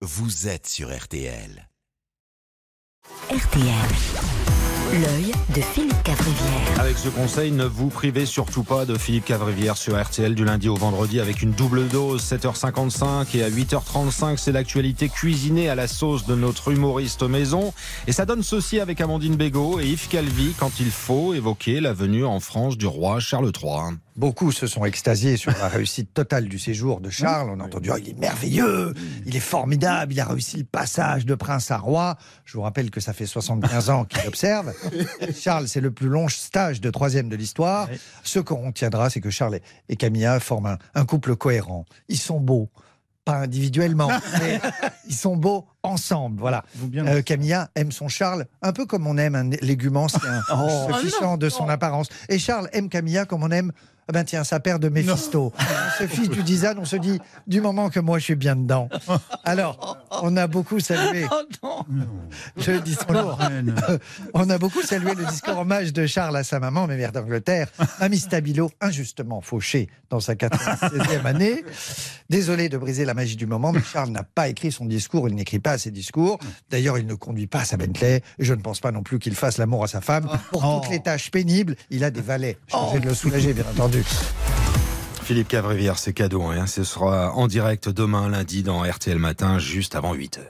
vous êtes sur RTL. RTL. L'œil de Philippe Cavrivière. Avec ce conseil, ne vous privez surtout pas de Philippe Cavrivière sur RTL du lundi au vendredi avec une double dose, 7h55 et à 8h35, c'est l'actualité cuisinée à la sauce de notre humoriste maison. Et ça donne ceci avec Amandine Bégaud et Yves Calvi quand il faut évoquer la venue en France du roi Charles III. Beaucoup se sont extasiés sur la réussite totale du séjour de Charles. On a entendu, oh, il est merveilleux, il est formidable, il a réussi le passage de prince à roi. Je vous rappelle que ça fait 75 ans qu'il observe. Charles, c'est le plus long stage de troisième de l'histoire. Ce qu'on retiendra, c'est que Charles et Camilla forment un, un couple cohérent. Ils sont beaux. Pas individuellement, mais ils sont beaux ensemble. Voilà. Euh, Camilla aime son Charles un peu comme on aime un légume ancien, se fichant de son apparence. Et Charles aime Camilla comme on aime ah ben tiens, sa paire de Méphisto. On se fiche du design, on se dit, du moment que moi je suis bien dedans. Alors, on a beaucoup salué le discours. on a beaucoup salué le discours hommage de Charles à sa maman, mais mère d'Angleterre, Mamie Stabilo, injustement fauchée dans sa 96e année. Désolé de briser la magie du moment, mais Charles n'a pas écrit son discours, il n'écrit pas ses discours. D'ailleurs, il ne conduit pas sa Bentley. Je ne pense pas non plus qu'il fasse l'amour à sa femme. Pour toutes les tâches pénibles, il a des valets. Chargés de le soulager, bien entendu. Philippe Cavrivière, c'est cadeau. Hein. Ce sera en direct demain lundi dans RTL Matin, juste avant 8h.